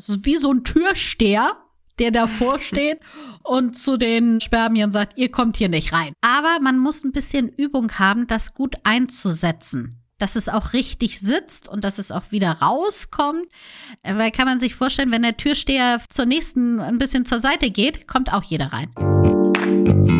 Das ist wie so ein Türsteher, der davor steht und zu den Spermien sagt, ihr kommt hier nicht rein. Aber man muss ein bisschen Übung haben, das gut einzusetzen dass es auch richtig sitzt und dass es auch wieder rauskommt. Weil kann man sich vorstellen, wenn der Türsteher zur nächsten ein bisschen zur Seite geht, kommt auch jeder rein.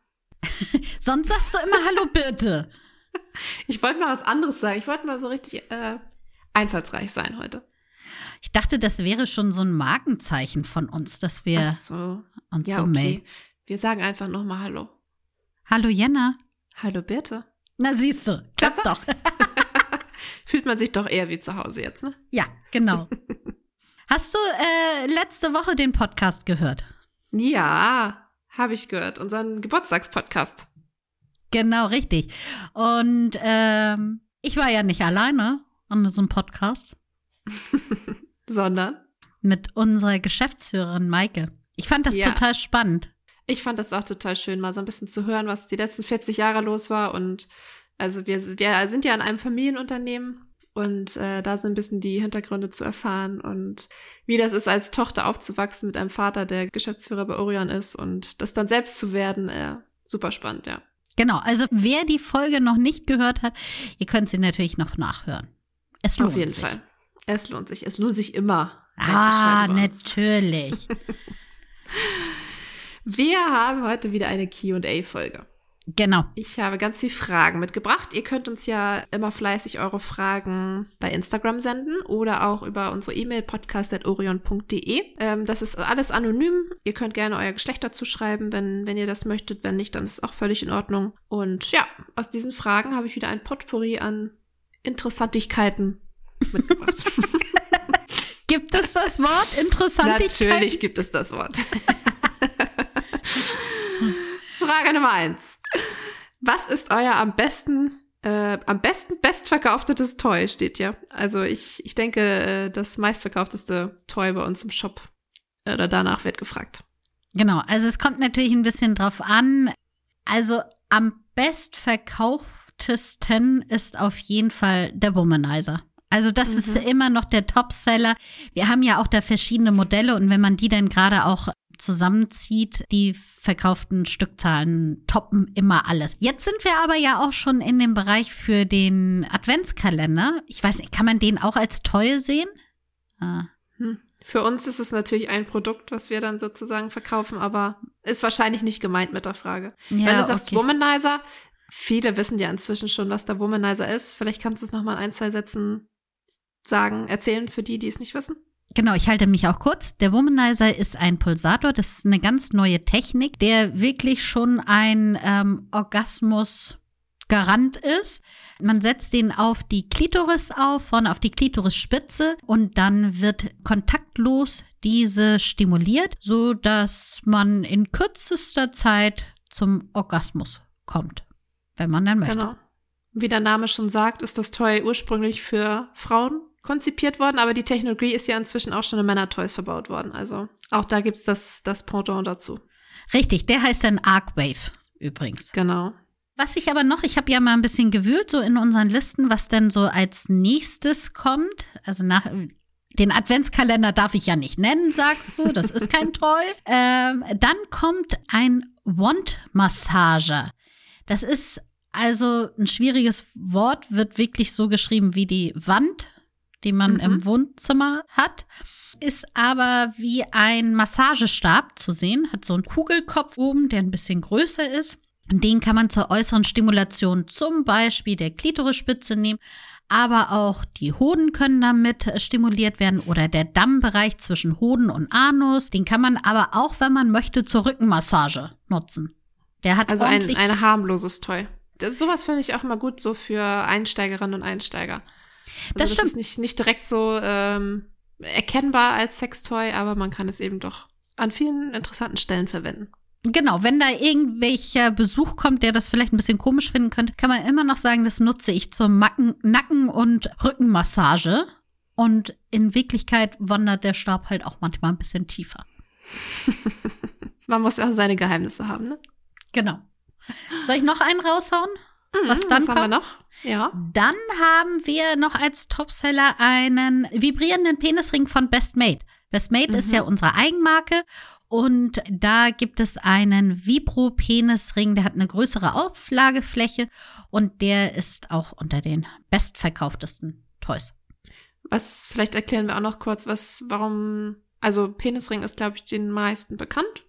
Sonst sagst du immer Hallo Birte. Ich wollte mal was anderes sagen. Ich wollte mal so richtig äh, einfallsreich sein heute. Ich dachte, das wäre schon so ein Markenzeichen von uns, dass wir so. uns ja, so okay. melden. Wir sagen einfach nochmal Hallo. Hallo Jenna. Hallo Birte. Na siehst du, klappt doch. Fühlt man sich doch eher wie zu Hause jetzt, ne? Ja, genau. Hast du äh, letzte Woche den Podcast gehört? Ja, habe ich gehört. Unseren Geburtstagspodcast. Genau, richtig. Und ähm, ich war ja nicht alleine an diesem Podcast Sondern mit unserer Geschäftsführerin Maike. Ich fand das Ja. total spannend. ich fand das auch total schön, mal so ein bisschen zu hören, was die letzten 40 Jahre los war. Und also wir, wir sind ja in einem Familienunternehmen und äh, da sind ein bisschen die Hintergründe zu erfahren und wie das ist, als Tochter aufzuwachsen mit einem Vater, der Geschäftsführer bei Orion ist und das dann selbst zu werden, äh, super spannend, ja. Genau, also wer die Folge noch nicht gehört hat, ihr könnt sie natürlich noch nachhören. Es lohnt Auf jeden sich. Fall. Es lohnt sich. Es lohnt sich immer. Ah, natürlich. Wir haben heute wieder eine Q&A-Folge. Genau. Ich habe ganz viele Fragen mitgebracht. Ihr könnt uns ja immer fleißig eure Fragen bei Instagram senden oder auch über unsere E-Mail podcast.orion.de. Ähm, das ist alles anonym. Ihr könnt gerne euer Geschlecht dazu schreiben, wenn, wenn ihr das möchtet. Wenn nicht, dann ist es auch völlig in Ordnung. Und ja, aus diesen Fragen habe ich wieder ein Potpourri an Interessantigkeiten mitgebracht. Gibt es das Wort Interessantigkeit? Natürlich gibt es das Wort. Frage Nummer eins. Was ist euer am besten, äh, am besten bestverkauftetes Toy, steht ja. Also ich, ich denke, äh, das meistverkaufteste Toy bei uns im Shop äh, oder danach wird gefragt. Genau, also es kommt natürlich ein bisschen drauf an. Also am bestverkauftesten ist auf jeden Fall der Womanizer. Also das ist Mhm. immer noch der Topseller. Wir haben ja auch da verschiedene Modelle und wenn man die dann gerade auch zusammenzieht, die verkauften Stückzahlen toppen immer alles. Jetzt sind wir aber ja auch schon in dem Bereich für den Adventskalender. Ich weiß nicht, kann man den auch als Toy sehen? Ah. Hm. Für uns ist es natürlich ein Produkt, was wir dann sozusagen verkaufen, aber ist wahrscheinlich nicht gemeint mit der Frage. Ja, Wenn du sagst okay. Womanizer, viele wissen ja inzwischen schon, was der Womanizer ist. Vielleicht kannst du es nochmal in ein, zwei Sätzen sagen, erzählen für die, die es nicht wissen. Genau, ich halte mich auch kurz. Der Womanizer ist ein Pulsator. Das ist eine ganz neue Technik, der wirklich schon ein ähm, Orgasmus Garant ist. Man setzt den auf die Klitoris auf, vorne auf die Klitorisspitze und dann wird kontaktlos diese stimuliert, so dass man in kürzester Zeit zum Orgasmus kommt, wenn man dann möchte. Genau. Wie der Name schon sagt, ist das Toy ursprünglich für Frauen konzipiert worden, aber die Technologie ist ja inzwischen auch schon in Männertoys verbaut worden. Also auch da gibt's das, das Pendant dazu. Richtig, der heißt dann Arcwave übrigens. Genau. Was ich aber noch, ich habe ja mal ein bisschen gewühlt, so in unseren Listen, was denn so als nächstes kommt. Also nach den Adventskalender darf ich ja nicht nennen, sagst du. Das ist kein Toy. Ähm, dann kommt ein Wand-Massager. Das ist also ein schwieriges Wort, wird wirklich so geschrieben wie die Wand, die man Mhm. im Wohnzimmer hat. Ist aber wie ein Massagestab zu sehen, hat so einen Kugelkopf oben, der ein bisschen größer ist. Den kann man zur äußeren Stimulation zum Beispiel der Klitorisspitze nehmen, aber auch die Hoden können damit äh, stimuliert werden oder der Dammbereich zwischen Hoden und Anus. Den kann man aber auch, wenn man möchte, zur Rückenmassage nutzen. Der hat Also ein, ein harmloses Toy. Das, sowas finde ich auch immer gut, so für Einsteigerinnen und Einsteiger. Also Das das stimmt. ist nicht, nicht direkt so ähm, erkennbar als Sextoy, aber man kann es eben doch an vielen interessanten Stellen verwenden. Genau, wenn da irgendwelcher Besuch kommt, der das vielleicht ein bisschen komisch finden könnte, kann man immer noch sagen, das nutze ich zur Macken, Nacken- und Rückenmassage. Und in Wirklichkeit wandert der Stab halt auch manchmal ein bisschen tiefer. man muss ja auch seine Geheimnisse haben, ne? Genau. Soll ich noch einen raushauen? Mhm, was dann was haben wir kommt? noch? Ja. Dann haben wir noch als Topseller einen vibrierenden Penisring von Best Made. Best Made ist Mhm. ja unsere Eigenmarke und da gibt es einen Vibro-Penisring, der hat eine größere Auflagefläche und der ist auch unter den bestverkauftesten Toys. Was, vielleicht erklären wir auch noch kurz, was, warum, also Penisring ist, glaube ich, den meisten bekannt.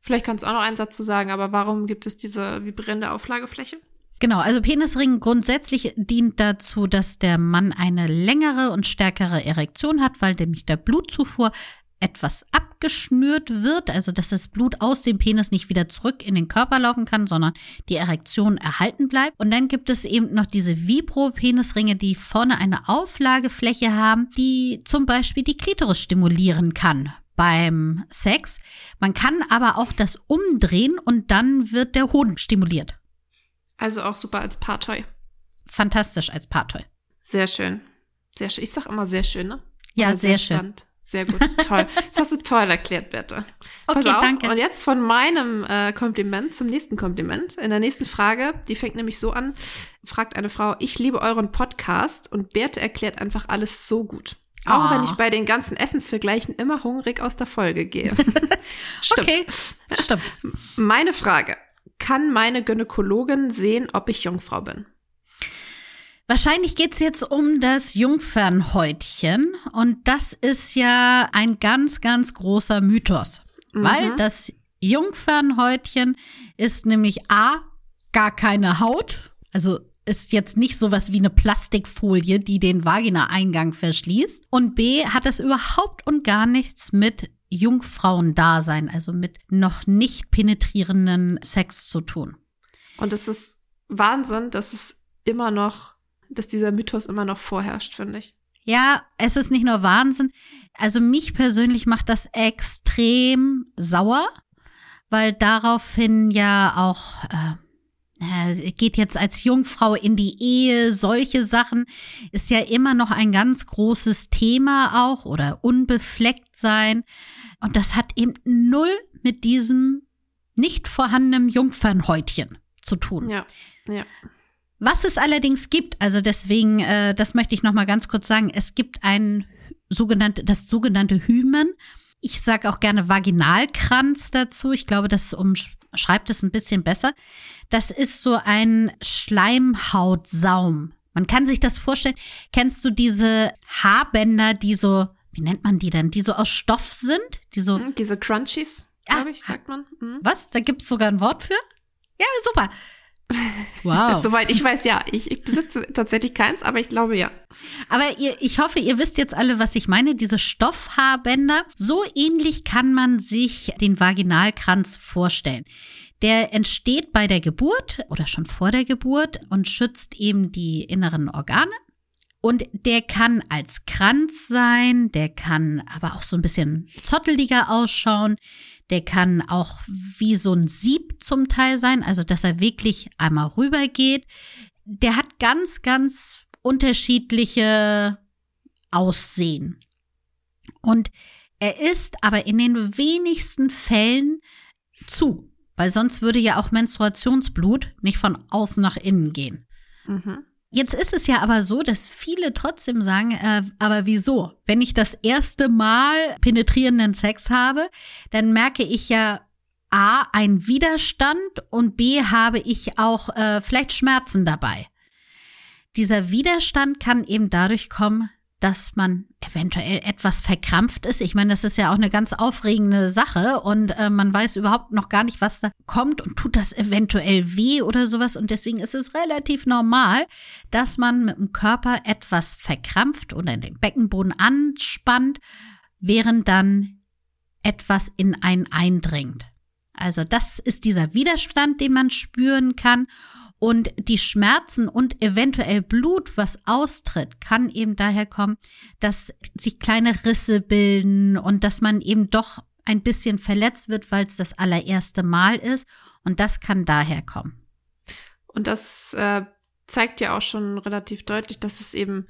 Vielleicht kannst du auch noch einen Satz zu sagen, aber warum gibt es diese vibrierende Auflagefläche? Genau, also Penisring grundsätzlich dient dazu, dass der Mann eine längere und stärkere Erektion hat, weil nämlich der Blutzufuhr etwas abgeschnürt wird, also dass das Blut aus dem Penis nicht wieder zurück in den Körper laufen kann, sondern die Erektion erhalten bleibt. Und dann gibt es eben noch diese Vibro-Penisringe, die vorne eine Auflagefläche haben, die zum Beispiel die Klitoris stimulieren kann beim Sex. Man kann aber auch das umdrehen und dann wird der Hoden stimuliert. Also auch super als Paartoy. Fantastisch als Paartoy. Sehr schön. Sehr schön. Ich sag immer sehr schön, ne? Ja, Aber sehr schön. spannend. Sehr gut. Toll. Das hast du toll erklärt, Bertha. Pass Okay, auf. danke. Und jetzt von meinem äh, Kompliment zum nächsten Kompliment. In der nächsten Frage, die fängt nämlich so an, fragt eine Frau, ich liebe euren Podcast und Berthe erklärt einfach alles so gut. Auch Ah. wenn ich bei den ganzen Essensvergleichen immer hungrig aus der Folge gehe. Stimmt. Okay, stimmt. Meine Frage. Kann meine Gynäkologin sehen, ob ich Jungfrau bin? Wahrscheinlich geht's jetzt um das Jungfernhäutchen und das ist ja ein ganz, ganz großer Mythos, weil Mhm. das Jungfernhäutchen ist nämlich A, gar keine Haut, also ist jetzt nicht sowas wie eine Plastikfolie, die den Vaginaeingang verschließt und B, hat es überhaupt und gar nichts mit Jungfrauendasein, also mit noch nicht penetrierenden Sex zu tun. Und es ist Wahnsinn, dass es immer noch, dass dieser Mythos immer noch vorherrscht, finde ich. Ja, es ist nicht nur Wahnsinn. Also mich persönlich macht das extrem sauer, weil daraufhin ja auch äh, geht jetzt als Jungfrau in die Ehe, solche Sachen ist ja immer noch ein ganz großes Thema auch oder unbefleckt sein. Und das hat eben null mit diesem nicht vorhandenen Jungfernhäutchen zu tun. Ja, ja. Was es allerdings gibt, also deswegen, äh, das möchte ich noch mal ganz kurz sagen, es gibt ein sogenannte, das sogenannte Hymen. Ich sage auch gerne Vaginalkranz dazu. Ich glaube, das umschreibt es ein bisschen besser. Das ist so ein Schleimhautsaum. Man kann sich das vorstellen. Kennst du diese Haarbänder, die so, wie nennt man die denn, die so aus Stoff sind? Die so, Mhm, Diese Crunchies, Ah, glaube ich, sagt man. Mhm. was? Da gibt es sogar ein Wort für? Ja, super. Wow. Soweit ich weiß, ja. Ich, ich besitze tatsächlich keins, aber ich glaube ja. Aber ihr, ich hoffe, ihr wisst jetzt alle, was ich meine. Diese Stoffhaarbänder. So ähnlich kann man sich den Vaginalkranz vorstellen. Der entsteht bei der Geburt oder schon vor der Geburt und schützt eben die inneren Organe. Und der kann als Kranz sein, der kann aber auch so ein bisschen zotteliger ausschauen. Der kann auch wie so ein Sieb zum Teil sein, also dass er wirklich einmal rübergeht. Der hat ganz, ganz unterschiedliche Aussehen. Und er ist aber in den wenigsten Fällen zu, weil sonst würde ja auch Menstruationsblut nicht von außen nach innen gehen. Mhm. Jetzt ist es ja aber so, dass viele trotzdem sagen, äh, aber wieso? Wenn ich das erste Mal penetrierenden Sex habe, dann merke ich ja A, einen Widerstand und B, habe ich auch äh, vielleicht Schmerzen dabei. Dieser Widerstand kann eben dadurch kommen, dass man eventuell etwas verkrampft ist. Ich meine, das ist ja auch eine ganz aufregende Sache und äh, man weiß überhaupt noch gar nicht, was da kommt und tut das eventuell weh oder sowas. Und deswegen ist es relativ normal, dass man mit dem Körper etwas verkrampft oder den Beckenboden anspannt, während dann etwas in einen eindringt. Also das ist dieser Widerstand, den man spüren kann. Und die Schmerzen und eventuell Blut, was austritt, kann eben daher kommen, dass sich kleine Risse bilden und dass man eben doch ein bisschen verletzt wird, weil es das allererste Mal ist. Und das kann daher kommen. Und das äh, zeigt ja auch schon relativ deutlich, dass es eben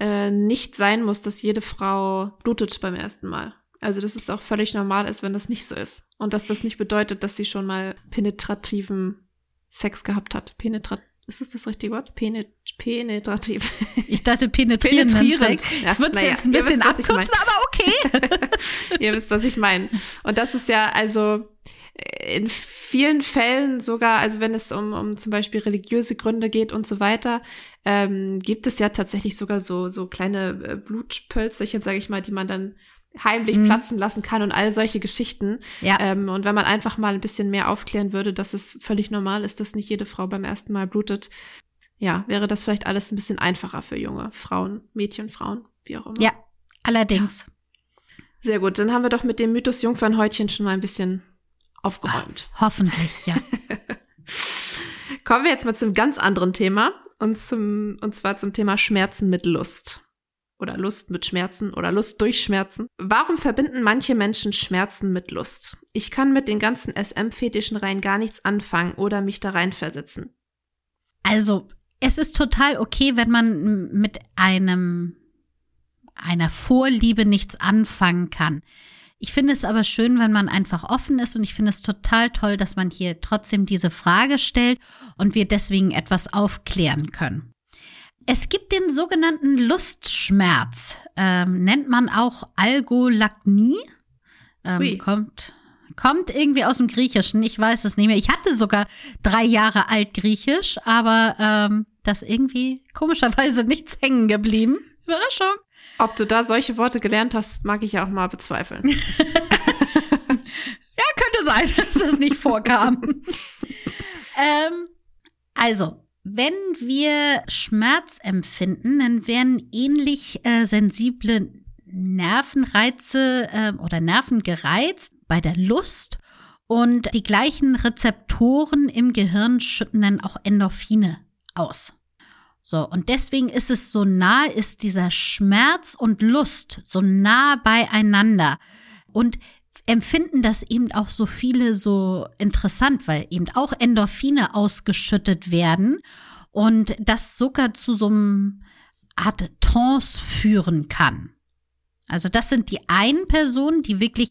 äh, nicht sein muss, dass jede Frau blutet beim ersten Mal. Also, dass es auch völlig normal ist, wenn das nicht so ist. Und dass das nicht bedeutet, dass sie schon mal penetrativen Sex gehabt hat. Penetrat ist das das richtige Wort? Penet penetrativ. Ich dachte penetrierenden Penetrierend. Sex. Ja, ich würde es naja, jetzt ein bisschen wisst, abkürzen, aber okay. Ihr wisst, was ich meine. Und das ist ja also in vielen Fällen sogar, also wenn es um, um zum Beispiel religiöse Gründe geht und so weiter, ähm, gibt es ja tatsächlich sogar so, so kleine äh, Blutpölzerchen, sage ich mal, die man dann heimlich Mhm. platzen lassen kann und all solche Geschichten. Ja. Ähm, und wenn man einfach mal ein bisschen mehr aufklären würde, dass es völlig normal ist, dass nicht jede Frau beim ersten Mal blutet, ja, wäre das vielleicht alles ein bisschen einfacher für junge Frauen, Mädchen, Frauen, wie auch immer. Ja, allerdings. Sehr gut, dann haben wir doch mit dem Mythos Jungfernhäutchen schon mal ein bisschen aufgeräumt. Hoffentlich, ja. Kommen wir jetzt mal zum ganz anderen Thema und zum und zwar zum Thema Schmerzen mit Lust oder Lust mit Schmerzen oder Lust durch Schmerzen. Warum verbinden manche Menschen Schmerzen mit Lust? Ich kann mit den ganzen SM-Fetischen rein gar nichts anfangen oder mich da reinversetzen. Also, es ist total okay, wenn man mit einem einer Vorliebe nichts anfangen kann. Ich finde es aber schön, wenn man einfach offen ist und ich finde es total toll, dass man hier trotzdem diese Frage stellt und wir deswegen etwas aufklären können. Es gibt den sogenannten Lustschmerz, ähm, nennt man auch Algolagnie. Ähm, kommt, kommt irgendwie aus dem Griechischen, ich weiß es nicht mehr. Ich hatte sogar drei Jahre alt Griechisch, aber ähm, das irgendwie komischerweise nichts hängen geblieben. Überraschung. Ob du da solche Worte gelernt hast, mag ich ja auch mal bezweifeln. Ja, könnte sein, dass es nicht vorkam. ähm, also, wenn wir Schmerz empfinden, dann werden ähnlich äh, sensible Nervenreize äh, oder Nerven gereizt bei der Lust und die gleichen Rezeptoren im Gehirn schütten dann auch Endorphine aus. So, und deswegen ist es so nah, ist dieser Schmerz und Lust so nah beieinander. Und empfinden das eben auch so viele so interessant, weil eben auch Endorphine ausgeschüttet werden und das sogar zu so einem Art Trance führen kann. Also das sind die einen Personen, die wirklich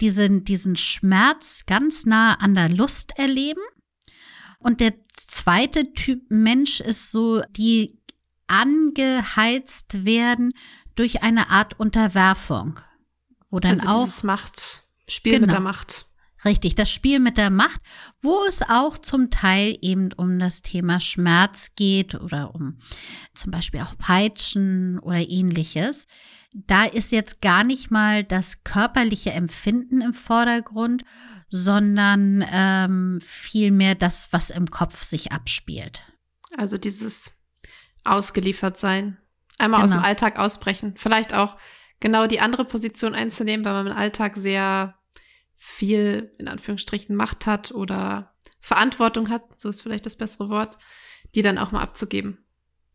diesen, diesen Schmerz ganz nah an der Lust erleben. Und der zweite Typ Mensch ist so, die angeheizt werden durch eine Art Unterwerfung. Wo dann also auch Macht, Spiel Genau. mit der Macht. Richtig, das Spiel mit der Macht, wo es auch zum Teil eben um das Thema Schmerz geht oder um zum Beispiel auch Peitschen oder ähnliches. Da ist jetzt gar nicht mal das körperliche Empfinden im Vordergrund, sondern ähm, vielmehr das, was im Kopf sich abspielt. Also dieses ausgeliefert sein. Einmal aus Genau. dem Alltag ausbrechen. Vielleicht auch genau die andere Position einzunehmen, weil man im Alltag sehr viel, in Anführungsstrichen, Macht hat oder Verantwortung hat, so ist vielleicht das bessere Wort, die dann auch mal abzugeben.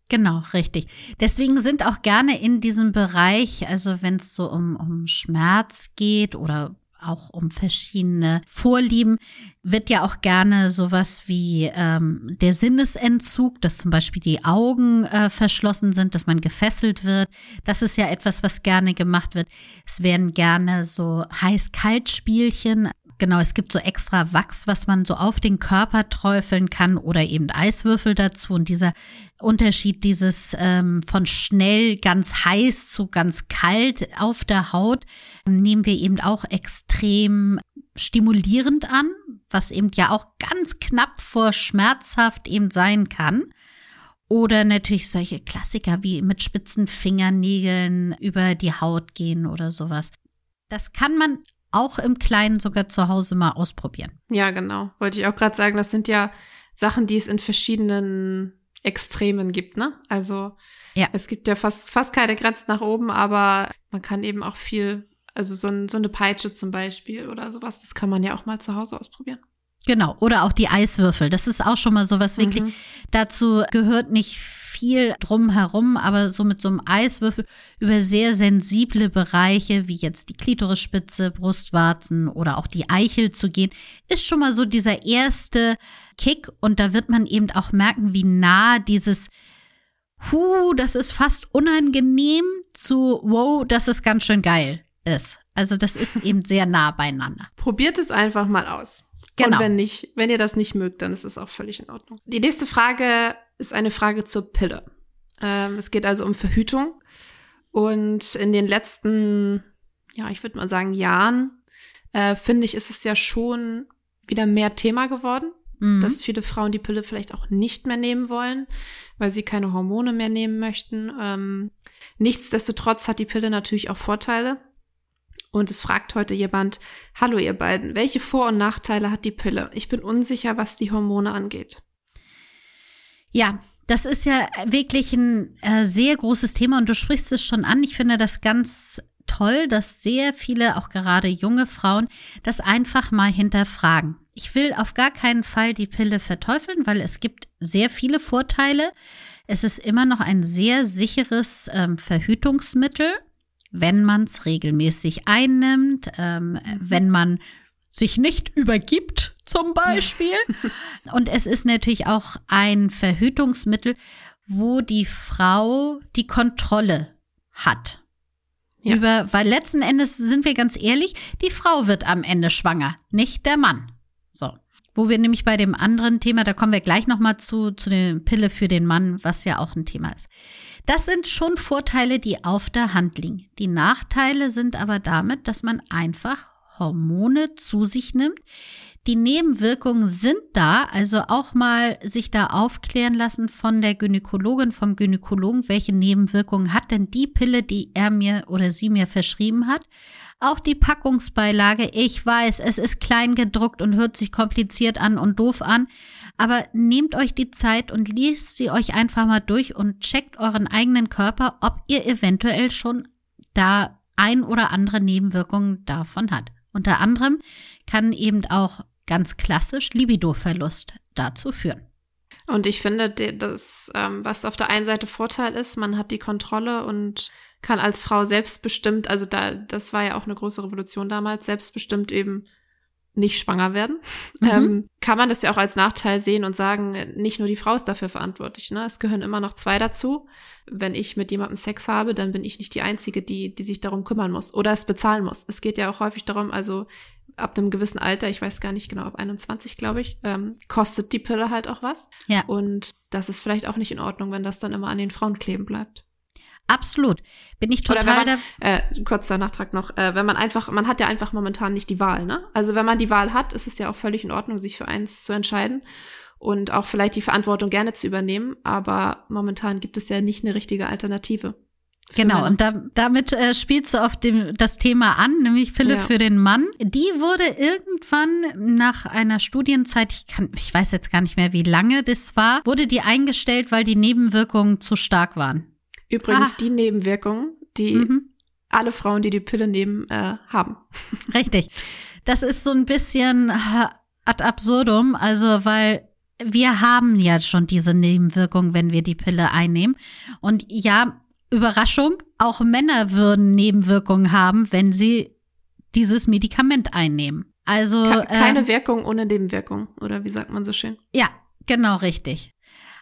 Genau, richtig. Deswegen sind auch gerne in diesem Bereich, also wenn es so um, um Schmerz geht oder auch um verschiedene Vorlieben, wird ja auch gerne sowas wie ähm, der Sinnesentzug, dass zum Beispiel die Augen äh, verschlossen sind, dass man gefesselt wird. Das ist ja etwas, was gerne gemacht wird. Es werden gerne so Heiß-Kalt-Spielchen Genau, es gibt so extra Wachs, was man so auf den Körper träufeln kann oder eben Eiswürfel dazu. Und dieser Unterschied dieses ähm, von schnell ganz heiß zu ganz kalt auf der Haut nehmen wir eben auch extrem stimulierend an, was eben ja auch ganz knapp vor schmerzhaft eben sein kann. Oder natürlich solche Klassiker wie mit spitzen Fingernägeln über die Haut gehen oder sowas. Das kann man auch im Kleinen sogar zu Hause mal ausprobieren. Ja, genau. Wollte ich auch gerade sagen, das sind ja Sachen, die es in verschiedenen Extremen gibt, ne? Also Ja. es gibt ja fast, fast keine Grenzen nach oben, aber man kann eben auch viel, also so, ein, so eine Peitsche zum Beispiel oder sowas, das kann man ja auch mal zu Hause ausprobieren. Genau, oder auch die Eiswürfel. Das ist auch schon mal so was wirklich, Mhm. dazu gehört nicht viel drumherum, aber so mit so einem Eiswürfel über sehr sensible Bereiche, wie jetzt die Klitorisspitze, Brustwarzen oder auch die Eichel zu gehen, ist schon mal so dieser erste Kick und da wird man eben auch merken, wie nah dieses Huh, das ist fast unangenehm zu wow, das ist ganz schön geil ist. Also das ist eben sehr nah beieinander. Probiert es einfach mal aus. Genau. Und wenn nicht, wenn ihr das nicht mögt, dann ist es auch völlig in Ordnung. Die nächste Frage ist eine Frage zur Pille. Ähm, es geht also um Verhütung. Und in den letzten, ja, ich würde mal sagen, Jahren, äh, finde ich, ist es ja schon wieder mehr Thema geworden, Mhm. dass viele Frauen die Pille vielleicht auch nicht mehr nehmen wollen, weil sie keine Hormone mehr nehmen möchten. Ähm, nichtsdestotrotz hat die Pille natürlich auch Vorteile. Und es fragt heute jemand, hallo ihr beiden, welche Vor- und Nachteile hat die Pille? Ich bin unsicher, was die Hormone angeht. Ja, das ist ja wirklich ein äh, sehr großes Thema und du sprichst es schon an. Ich finde das ganz toll, dass sehr viele, auch gerade junge Frauen, das einfach mal hinterfragen. Ich will auf gar keinen Fall die Pille verteufeln, weil es gibt sehr viele Vorteile. Es ist immer noch ein sehr sicheres ähm, Verhütungsmittel, wenn man es regelmäßig einnimmt, ähm, wenn man sich nicht übergibt, zum Beispiel. Und es ist natürlich auch ein Verhütungsmittel, wo die Frau die Kontrolle hat. Ja. Über, weil letzten Endes sind wir ganz ehrlich, die Frau wird am Ende schwanger, nicht der Mann. So. Wo wir nämlich bei dem anderen Thema, da kommen wir gleich nochmal zu, zu der Pille für den Mann, was ja auch ein Thema ist. Das sind schon Vorteile, die auf der Hand liegen. Die Nachteile sind aber damit, dass man einfach Hormone zu sich nimmt. Die Nebenwirkungen sind da, also auch mal sich da aufklären lassen von der Gynäkologin, vom Gynäkologen, welche Nebenwirkungen hat denn die Pille, die er mir oder sie mir verschrieben hat. Auch die Packungsbeilage, ich weiß, es ist klein gedruckt und hört sich kompliziert an und doof an, aber nehmt euch die Zeit und liest sie euch einfach mal durch und checkt euren eigenen Körper, ob ihr eventuell schon da ein oder andere Nebenwirkungen davon hat. Unter anderem kann eben auch ganz klassisch Libidoverlust dazu führen. Und ich finde, de- das, ähm, was auf der einen Seite Vorteil ist, man hat die Kontrolle und kann als Frau selbstbestimmt, also da, das war ja auch eine große Revolution damals, selbstbestimmt eben nicht schwanger werden. Mhm. Ähm, kann man das ja auch als Nachteil sehen und sagen, nicht nur die Frau ist dafür verantwortlich. Ne? Es gehören immer noch zwei dazu. Wenn ich mit jemandem Sex habe, dann bin ich nicht die Einzige, die, die sich darum kümmern muss oder es bezahlen muss. Es geht ja auch häufig darum, also ab einem gewissen Alter, ich weiß gar nicht genau, ab 21, glaube ich, ähm, kostet die Pille halt auch was. Ja. Und das ist vielleicht auch nicht in Ordnung, wenn das dann immer an den Frauen kleben bleibt. Absolut. Bin ich Oder total wenn man, äh, kurzer Nachtrag noch, äh, wenn man einfach, man hat ja einfach momentan nicht die Wahl, ne? Also wenn man die Wahl hat, ist es ja auch völlig in Ordnung, sich für eins zu entscheiden und auch vielleicht die Verantwortung gerne zu übernehmen, aber momentan gibt es ja nicht eine richtige Alternative. Genau, und da, damit äh, spielst du auf dem, das Thema an, nämlich Pille Ja. für den Mann. Die wurde irgendwann nach einer Studienzeit, ich, kann, ich weiß jetzt gar nicht mehr, wie lange das war, wurde die eingestellt, weil die Nebenwirkungen zu stark waren. Übrigens Ah. die Nebenwirkungen, die Mhm. alle Frauen, die die Pille nehmen, äh, haben. Richtig. Das ist so ein bisschen äh, ad absurdum, also weil wir haben ja schon diese Nebenwirkung, wenn wir die Pille einnehmen. Und ja, Überraschung, auch Männer würden Nebenwirkungen haben, wenn sie dieses Medikament einnehmen. Also Ke keine ähm, Wirkung ohne Nebenwirkung, oder wie sagt man so schön? ja, genau richtig.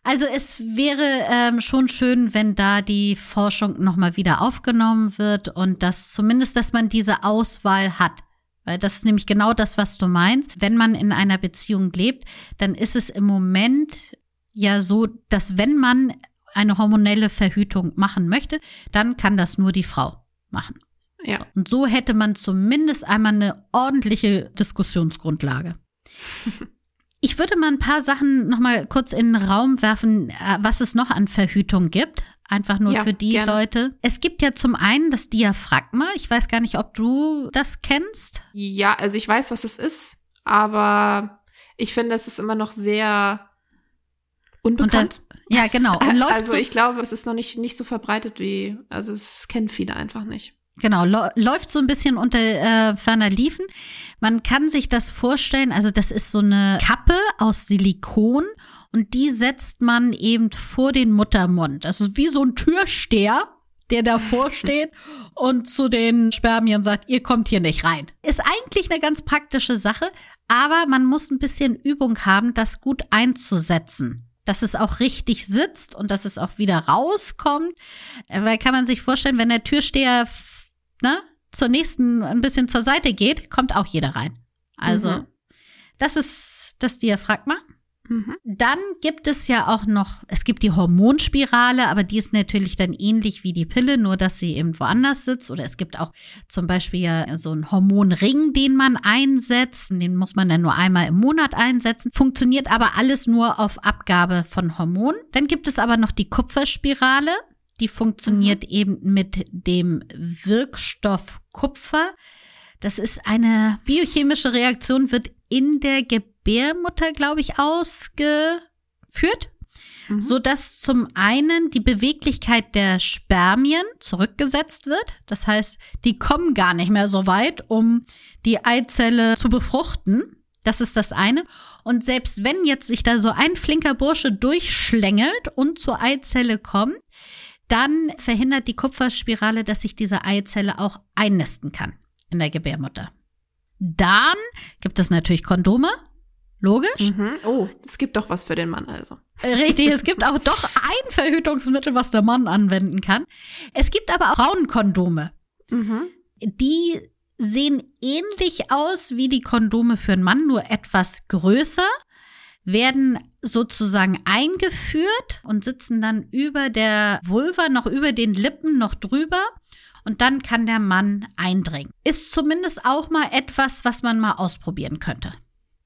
Also es wäre ähm, schon schön, wenn da die Forschung nochmal wieder aufgenommen wird und dass zumindest, dass man diese Auswahl hat. Weil das ist nämlich genau das, was du meinst. Wenn man in einer Beziehung lebt, dann ist es im Moment ja so, dass wenn man eine hormonelle Verhütung machen möchte, dann kann das nur die Frau machen. Ja. So. Und so hätte man zumindest einmal eine ordentliche Diskussionsgrundlage. Ich würde mal ein paar Sachen noch mal kurz in den Raum werfen, äh, was es noch an Verhütung gibt. Einfach nur Ja, für die gerne. Leute. Es gibt ja zum einen das Diaphragma. Ich weiß gar nicht, ob du das kennst. Ja, also ich weiß, was es ist, aber ich finde, es ist immer noch sehr unbekannt. Ja, genau. Und läuft also so, ich glaube, es ist noch nicht, nicht so verbreitet wie, also es kennen viele einfach nicht. Genau, läuft so ein bisschen unter äh, ferner Liefen. Man kann sich das vorstellen, also das ist so eine Kappe aus Silikon und die setzt man eben vor den Muttermund. Das ist wie so ein Türsteher, der davor steht und zu den Spermien sagt, ihr kommt hier nicht rein. Ist eigentlich eine ganz praktische Sache, aber man muss ein bisschen Übung haben, das gut einzusetzen dass es auch richtig sitzt und dass es auch wieder rauskommt. Weil kann man sich vorstellen, wenn der Türsteher ne, zur nächsten ein bisschen zur Seite geht, kommt auch jeder rein. Also, mhm. das ist das Diaphragma. Mhm. Dann gibt es ja auch noch, es gibt die Hormonspirale, aber die ist natürlich dann ähnlich wie die Pille, nur dass sie eben woanders sitzt. Oder es gibt auch zum Beispiel ja so einen Hormonring, den man einsetzt. Den muss man dann nur einmal im Monat einsetzen. Funktioniert aber alles nur auf Abgabe von Hormonen. Dann gibt es aber noch die Kupferspirale. Die funktioniert mhm. eben mit dem Wirkstoff Kupfer. Das ist eine biochemische Reaktion, wird in der Gebärmutter, glaube ich, ausgeführt, mhm. so dass zum einen die Beweglichkeit der Spermien zurückgesetzt wird. Das heißt, die kommen gar nicht mehr so weit, um die Eizelle zu befruchten. Das ist das eine. Und selbst wenn jetzt sich da so ein flinker Bursche durchschlängelt und zur Eizelle kommt, dann verhindert die Kupferspirale, dass sich diese Eizelle auch einnisten kann in der Gebärmutter. Dann gibt es natürlich Kondome. Logisch. Mhm. Oh, es gibt doch was für den Mann also. Richtig, es gibt auch doch ein Verhütungsmittel, was der Mann anwenden kann. Es gibt aber auch Frauenkondome. Mhm. Die sehen ähnlich aus wie die Kondome für einen Mann, nur etwas größer werden sozusagen eingeführt und sitzen dann über der Vulva, noch über den Lippen, noch drüber. Und dann kann der Mann eindringen. Ist zumindest auch mal etwas, was man mal ausprobieren könnte.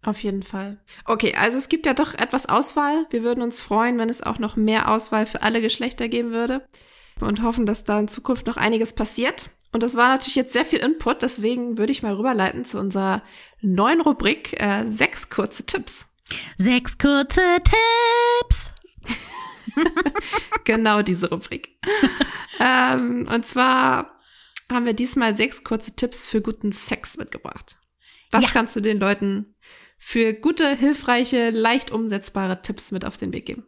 Auf jeden Fall. Okay, also es gibt ja doch etwas Auswahl. Wir würden uns freuen, wenn es auch noch mehr Auswahl für alle Geschlechter geben würde. Und hoffen, dass da in Zukunft noch einiges passiert. Und das war natürlich jetzt sehr viel Input, deswegen würde ich mal rüberleiten zu unserer neuen Rubrik äh, sechs kurze Tipps. Sechs kurze Tipps. genau diese Rubrik. ähm, und zwar haben wir diesmal sechs kurze Tipps für guten Sex mitgebracht. Was ja. kannst du den Leuten für gute, hilfreiche, leicht umsetzbare Tipps mit auf den Weg geben?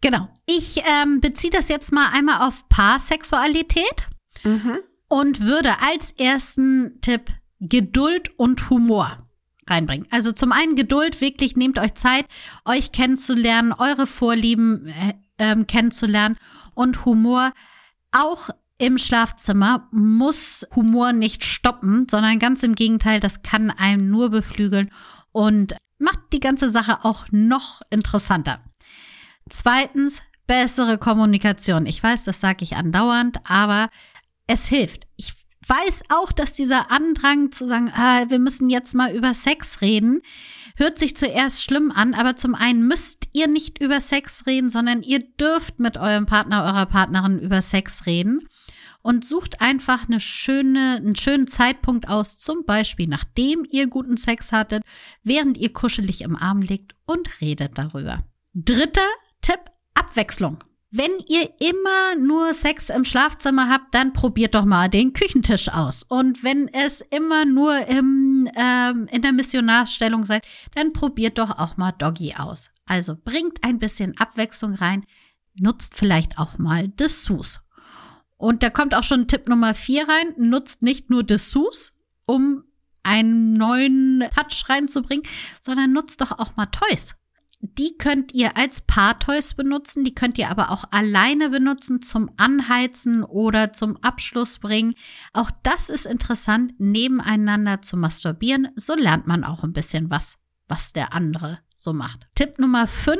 Genau. Ich ähm, beziehe das jetzt mal einmal auf Paarsexualität mhm. und würde als ersten Tipp Geduld und Humor reinbringen. Also zum einen Geduld, wirklich nehmt euch Zeit, euch kennenzulernen, eure Vorlieben äh, äh, kennenzulernen und Humor auch im Schlafzimmer muss Humor nicht stoppen, sondern ganz im Gegenteil, das kann einem nur beflügeln und macht die ganze Sache auch noch interessanter. Zweitens, bessere Kommunikation. Ich weiß, das sage ich andauernd, aber es hilft. Ich weiß auch, dass dieser Andrang zu sagen, ah, wir müssen jetzt mal über Sex reden, hört sich zuerst schlimm an, aber zum einen müsst ihr nicht über Sex reden, sondern ihr dürft mit eurem Partner, eurer Partnerin über Sex reden und sucht einfach eine schöne, einen schönen Zeitpunkt aus, zum Beispiel nachdem ihr guten Sex hattet, während ihr kuschelig im Arm liegt und redet darüber. Dritter Tipp, Abwechslung. Wenn ihr immer nur Sex im Schlafzimmer habt, dann probiert doch mal den Küchentisch aus. Und wenn es immer nur im, ähm, in der Missionarstellung seid, dann probiert doch auch mal Doggy aus. Also bringt ein bisschen Abwechslung rein, nutzt vielleicht auch mal Dessous. Und da kommt auch schon Tipp Nummer vier rein, nutzt nicht nur Dessous, um einen neuen Touch reinzubringen, sondern nutzt doch auch mal Toys. Die könnt ihr als Paar-Toys benutzen, die könnt ihr aber auch alleine benutzen zum Anheizen oder zum Abschluss bringen. Auch das ist interessant, nebeneinander zu masturbieren. So lernt man auch ein bisschen was, was der andere so macht. Tipp Nummer 5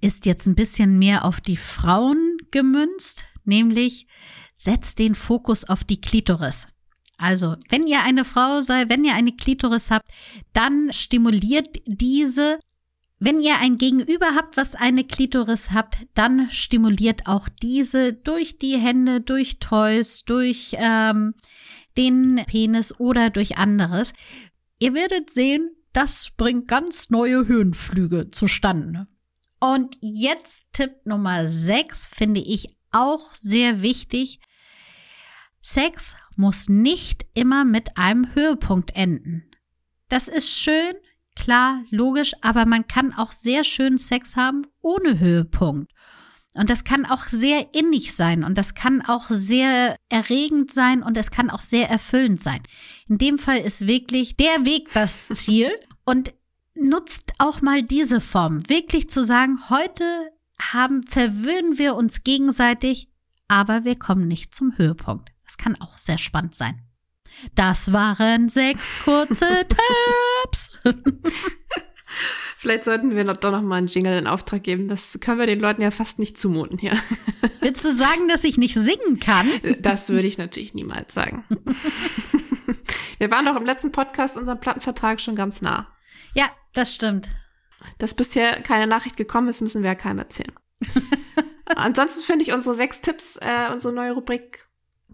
ist jetzt ein bisschen mehr auf die Frauen gemünzt, nämlich setzt den Fokus auf die Klitoris. Also, wenn ihr eine Frau seid, wenn ihr eine Klitoris habt, dann stimuliert diese wenn ihr ein Gegenüber habt, was eine Klitoris habt, dann stimuliert auch diese durch die Hände, durch Toys, durch ähm, den Penis oder durch anderes. Ihr werdet sehen, das bringt ganz neue Höhenflüge zustande. Und jetzt Tipp Nummer 6 finde ich auch sehr wichtig. Sex muss nicht immer mit einem Höhepunkt enden. Das ist schön, klar, logisch, aber man kann auch sehr schön Sex haben ohne Höhepunkt. Und das kann auch sehr innig sein und das kann auch sehr erregend sein und es kann auch sehr erfüllend sein. In dem Fall ist wirklich der Weg das Ziel und nutzt auch mal diese Form, wirklich zu sagen, heute haben, verwöhnen wir uns gegenseitig, aber wir kommen nicht zum Höhepunkt. Das kann auch sehr spannend sein. Das waren sechs kurze Tipps. Vielleicht sollten wir doch noch mal einen Jingle in Auftrag geben. Das können wir den Leuten ja fast nicht zumuten hier. Willst du sagen, dass ich nicht singen kann? Das würde ich natürlich niemals sagen. Wir waren doch im letzten Podcast unserem Plattenvertrag schon ganz nah. Ja, das stimmt. Dass bisher keine Nachricht gekommen ist, müssen wir ja keinem erzählen. Ansonsten finde ich unsere sechs Tipps, äh, unsere neue Rubrik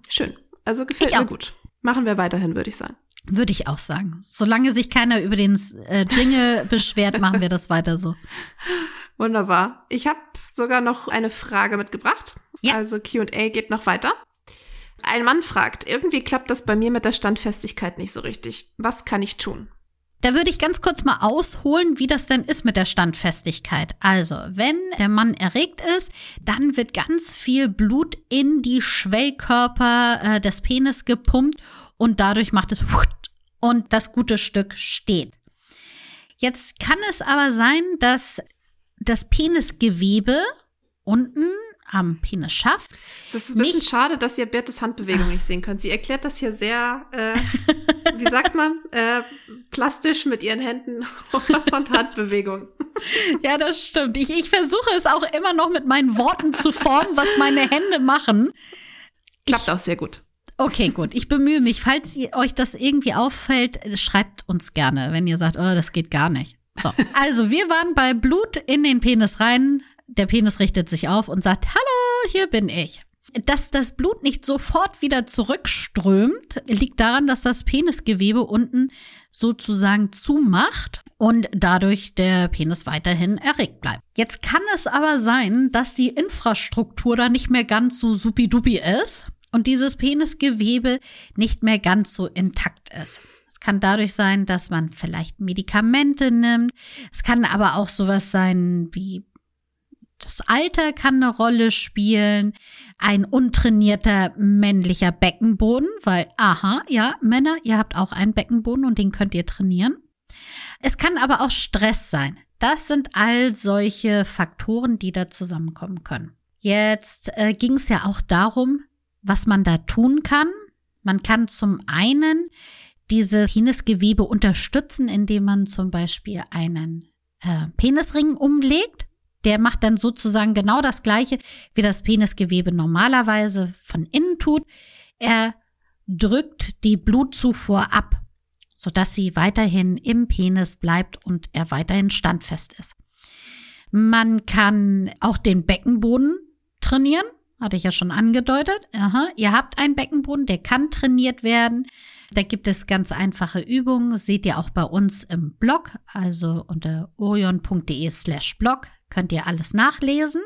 schön. Also gefällt ich mir auch. gut. Machen wir weiterhin, würde ich sagen. Würde ich auch sagen. Solange sich keiner über den äh, Jingle beschwert, machen wir das weiter so. Wunderbar. Ich habe sogar noch eine Frage mitgebracht. Ja. Also QA geht noch weiter. Ein Mann fragt, irgendwie klappt das bei mir mit der Standfestigkeit nicht so richtig. Was kann ich tun? Da würde ich ganz kurz mal ausholen, wie das denn ist mit der Standfestigkeit. Also, wenn der Mann erregt ist, dann wird ganz viel Blut in die Schwellkörper äh, des Penis gepumpt und dadurch macht es und das gute Stück steht. Jetzt kann es aber sein, dass das Penisgewebe unten am Penis schafft. Es ist ein bisschen schade, dass ihr Bertes Handbewegung nicht sehen könnt. Sie erklärt das hier sehr, äh, wie sagt man, äh, plastisch mit ihren Händen und Handbewegung. Ja, das stimmt. Ich, ich versuche es auch immer noch mit meinen Worten zu formen, was meine Hände machen. Klappt ich, auch sehr gut. Okay, gut. Ich bemühe mich. Falls ihr, euch das irgendwie auffällt, schreibt uns gerne, wenn ihr sagt, oh, das geht gar nicht. So. Also, wir waren bei Blut in den Penis rein. Der Penis richtet sich auf und sagt, hallo, hier bin ich. Dass das Blut nicht sofort wieder zurückströmt, liegt daran, dass das Penisgewebe unten sozusagen zumacht und dadurch der Penis weiterhin erregt bleibt. Jetzt kann es aber sein, dass die Infrastruktur da nicht mehr ganz so supidupi ist und dieses Penisgewebe nicht mehr ganz so intakt ist. Es kann dadurch sein, dass man vielleicht Medikamente nimmt. Es kann aber auch sowas sein wie das Alter kann eine Rolle spielen, ein untrainierter männlicher Beckenboden, weil, aha, ja, Männer, ihr habt auch einen Beckenboden und den könnt ihr trainieren. Es kann aber auch Stress sein. Das sind all solche Faktoren, die da zusammenkommen können. Jetzt äh, ging es ja auch darum, was man da tun kann. Man kann zum einen dieses Penisgewebe unterstützen, indem man zum Beispiel einen äh, Penisring umlegt. Der macht dann sozusagen genau das Gleiche, wie das Penisgewebe normalerweise von innen tut. Er drückt die Blutzufuhr ab, sodass sie weiterhin im Penis bleibt und er weiterhin standfest ist. Man kann auch den Beckenboden trainieren. Hatte ich ja schon angedeutet. Aha, ihr habt einen Beckenboden, der kann trainiert werden. Da gibt es ganz einfache Übungen. seht ihr auch bei uns im Blog, also unter orion.de slash blog könnt ihr alles nachlesen.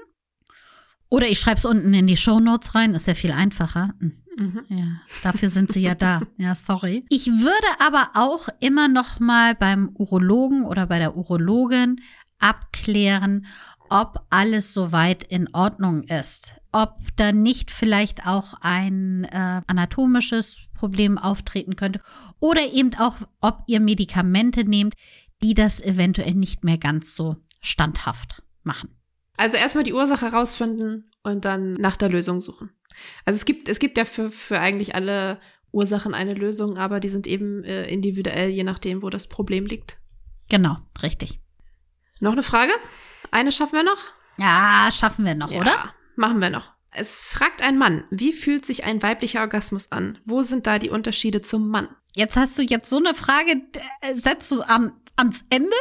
Oder ich schreibe es unten in die Show Notes rein, ist ja viel einfacher. Hm. Mhm. Ja, dafür sind sie ja da. Ja, sorry. Ich würde aber auch immer noch mal beim Urologen oder bei der Urologin abklären, ob alles soweit in Ordnung ist ob da nicht vielleicht auch ein äh, anatomisches Problem auftreten könnte oder eben auch, ob ihr Medikamente nehmt, die das eventuell nicht mehr ganz so standhaft machen. Also erstmal die Ursache herausfinden und dann nach der Lösung suchen. Also es gibt, es gibt ja für, für eigentlich alle Ursachen eine Lösung, aber die sind eben äh, individuell, je nachdem, wo das Problem liegt. Genau, richtig. Noch eine Frage? Eine schaffen wir noch? Ja, schaffen wir noch, ja. oder? Machen wir noch. Es fragt ein Mann, wie fühlt sich ein weiblicher Orgasmus an? Wo sind da die Unterschiede zum Mann? Jetzt hast du jetzt so eine Frage, äh, setzt du an, ans Ende?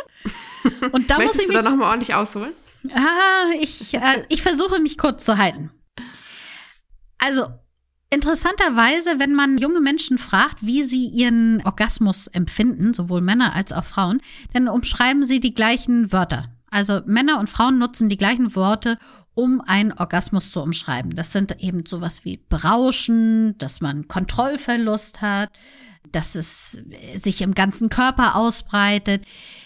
Und da muss ich mich, du da nochmal ordentlich ausholen? Ah, ich, äh, ich versuche mich kurz zu halten. Also, interessanterweise, wenn man junge Menschen fragt, wie sie ihren Orgasmus empfinden, sowohl Männer als auch Frauen, dann umschreiben sie die gleichen Wörter. Also Männer und Frauen nutzen die gleichen Worte, um einen Orgasmus zu umschreiben. Das sind eben sowas wie Berauschen, dass man Kontrollverlust hat, dass es sich im ganzen Körper ausbreitet.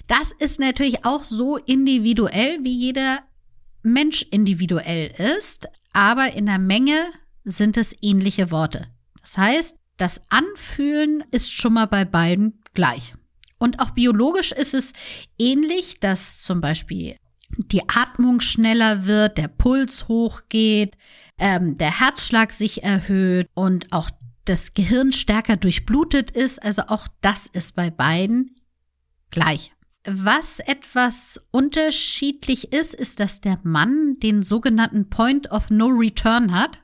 Das ist natürlich auch so individuell, wie jeder Mensch individuell ist, aber in der Menge sind es ähnliche Worte. Das heißt, das Anfühlen ist schon mal bei beiden gleich. Und auch biologisch ist es ähnlich, dass zum Beispiel die Atmung schneller wird, der Puls hochgeht, ähm, der Herzschlag sich erhöht und auch das Gehirn stärker durchblutet ist. Also auch das ist bei beiden gleich. Was etwas unterschiedlich ist, ist, dass der Mann den sogenannten Point of No Return hat.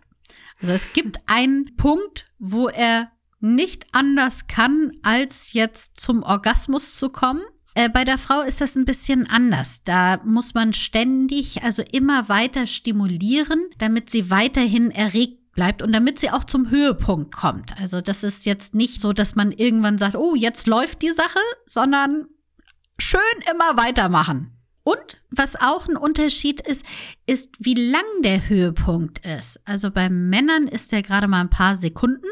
Also es gibt einen Punkt, wo er nicht anders kann, als jetzt zum Orgasmus zu kommen. Äh, bei der Frau ist das ein bisschen anders. Da muss man ständig, also immer weiter stimulieren, damit sie weiterhin erregt bleibt und damit sie auch zum Höhepunkt kommt. Also das ist jetzt nicht so, dass man irgendwann sagt, oh, jetzt läuft die Sache, sondern schön immer weitermachen. Und was auch ein Unterschied ist, ist, wie lang der Höhepunkt ist. Also bei Männern ist der gerade mal ein paar Sekunden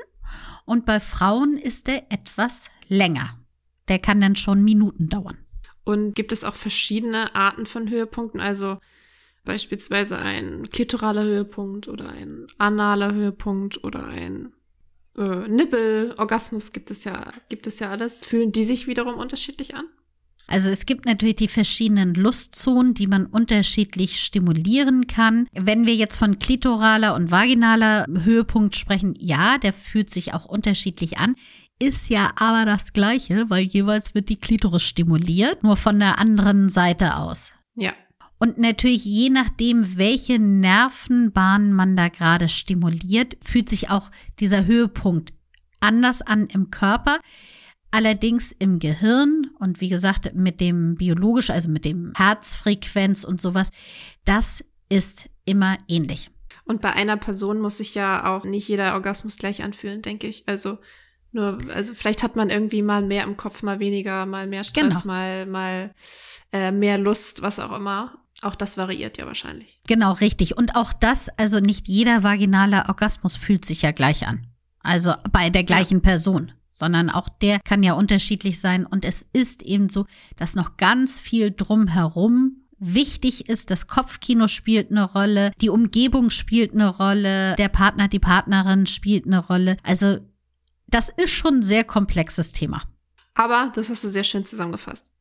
und bei Frauen ist der etwas länger. Der kann dann schon Minuten dauern. Und gibt es auch verschiedene Arten von Höhepunkten? Also beispielsweise ein klitoraler Höhepunkt oder ein analer Höhepunkt oder ein äh, Nippelorgasmus gibt es ja, gibt es ja alles. Fühlen die sich wiederum unterschiedlich an? Also es gibt natürlich die verschiedenen Lustzonen, die man unterschiedlich stimulieren kann. Wenn wir jetzt von klitoraler und vaginaler Höhepunkt sprechen, ja, der fühlt sich auch unterschiedlich an. Ist ja aber das Gleiche, weil jeweils wird die Klitoris stimuliert, nur von der anderen Seite aus. Ja. Und natürlich, je nachdem, welche Nervenbahnen man da gerade stimuliert, fühlt sich auch dieser Höhepunkt anders an im Körper. Allerdings im Gehirn und wie gesagt mit dem biologisch, also mit dem Herzfrequenz und sowas, das ist immer ähnlich. Und bei einer Person muss sich ja auch nicht jeder Orgasmus gleich anfühlen, denke ich. Also nur, also vielleicht hat man irgendwie mal mehr im Kopf, mal weniger, mal mehr Stress, genau. mal, mal äh, mehr Lust, was auch immer. Auch das variiert ja wahrscheinlich. Genau, richtig. Und auch das, also nicht jeder vaginale Orgasmus fühlt sich ja gleich an. Also bei der gleichen ja. Person sondern auch der kann ja unterschiedlich sein. Und es ist eben so, dass noch ganz viel drumherum wichtig ist. Das Kopfkino spielt eine Rolle, die Umgebung spielt eine Rolle, der Partner, die Partnerin spielt eine Rolle. Also das ist schon ein sehr komplexes Thema. Aber das hast du sehr schön zusammengefasst.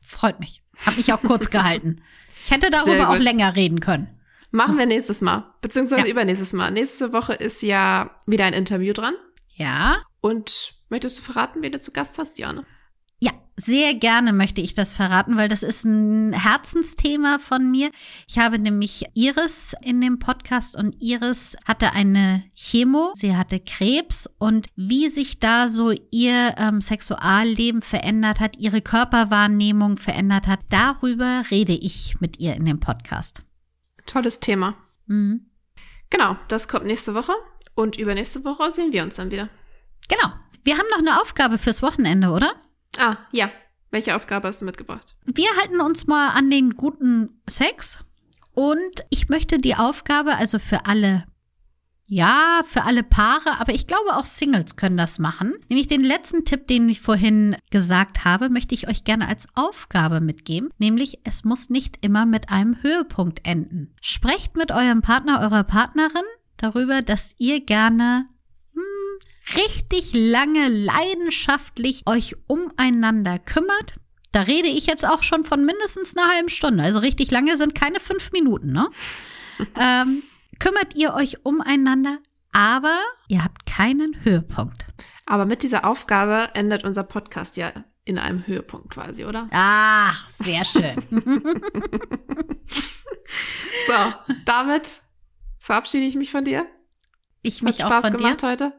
Freut mich. Hab mich auch kurz gehalten. Ich hätte darüber auch länger reden können. Machen wir nächstes Mal, beziehungsweise ja. übernächstes Mal. Nächste Woche ist ja wieder ein Interview dran. Ja. Und möchtest du verraten, wen du zu Gast hast, Jana? Sehr gerne möchte ich das verraten, weil das ist ein Herzensthema von mir. Ich habe nämlich Iris in dem Podcast und Iris hatte eine Chemo, sie hatte Krebs und wie sich da so ihr ähm, Sexualleben verändert hat, ihre Körperwahrnehmung verändert hat, darüber rede ich mit ihr in dem Podcast. Tolles Thema. Mhm. Genau, das kommt nächste Woche und übernächste Woche sehen wir uns dann wieder. Genau. Wir haben noch eine Aufgabe fürs Wochenende, oder? Ah, ja. Welche Aufgabe hast du mitgebracht? Wir halten uns mal an den guten Sex. Und ich möchte die Aufgabe, also für alle, ja, für alle Paare, aber ich glaube auch Singles können das machen. Nämlich den letzten Tipp, den ich vorhin gesagt habe, möchte ich euch gerne als Aufgabe mitgeben. Nämlich, es muss nicht immer mit einem Höhepunkt enden. Sprecht mit eurem Partner, eurer Partnerin darüber, dass ihr gerne richtig lange leidenschaftlich euch umeinander kümmert. Da rede ich jetzt auch schon von mindestens einer halben Stunde. Also richtig lange sind keine fünf Minuten, ne? ähm, kümmert ihr euch umeinander, aber ihr habt keinen Höhepunkt. Aber mit dieser Aufgabe endet unser Podcast ja in einem Höhepunkt quasi, oder? Ach, sehr schön. so, damit verabschiede ich mich von dir. Ich mich Hat Spaß auch von gemacht dir. heute.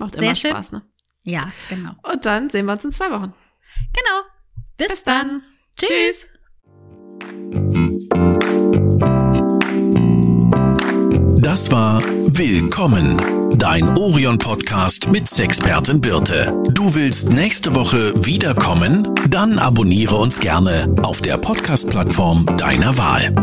Macht Sehr immer schön. Spaß, ne? Ja, genau. Und dann sehen wir uns in zwei Wochen. Genau. Bis, Bis dann. dann. Tschüss. Das war Willkommen, dein Orion-Podcast mit Sexpertin Birte. Du willst nächste Woche wiederkommen? Dann abonniere uns gerne auf der Podcast-Plattform deiner Wahl.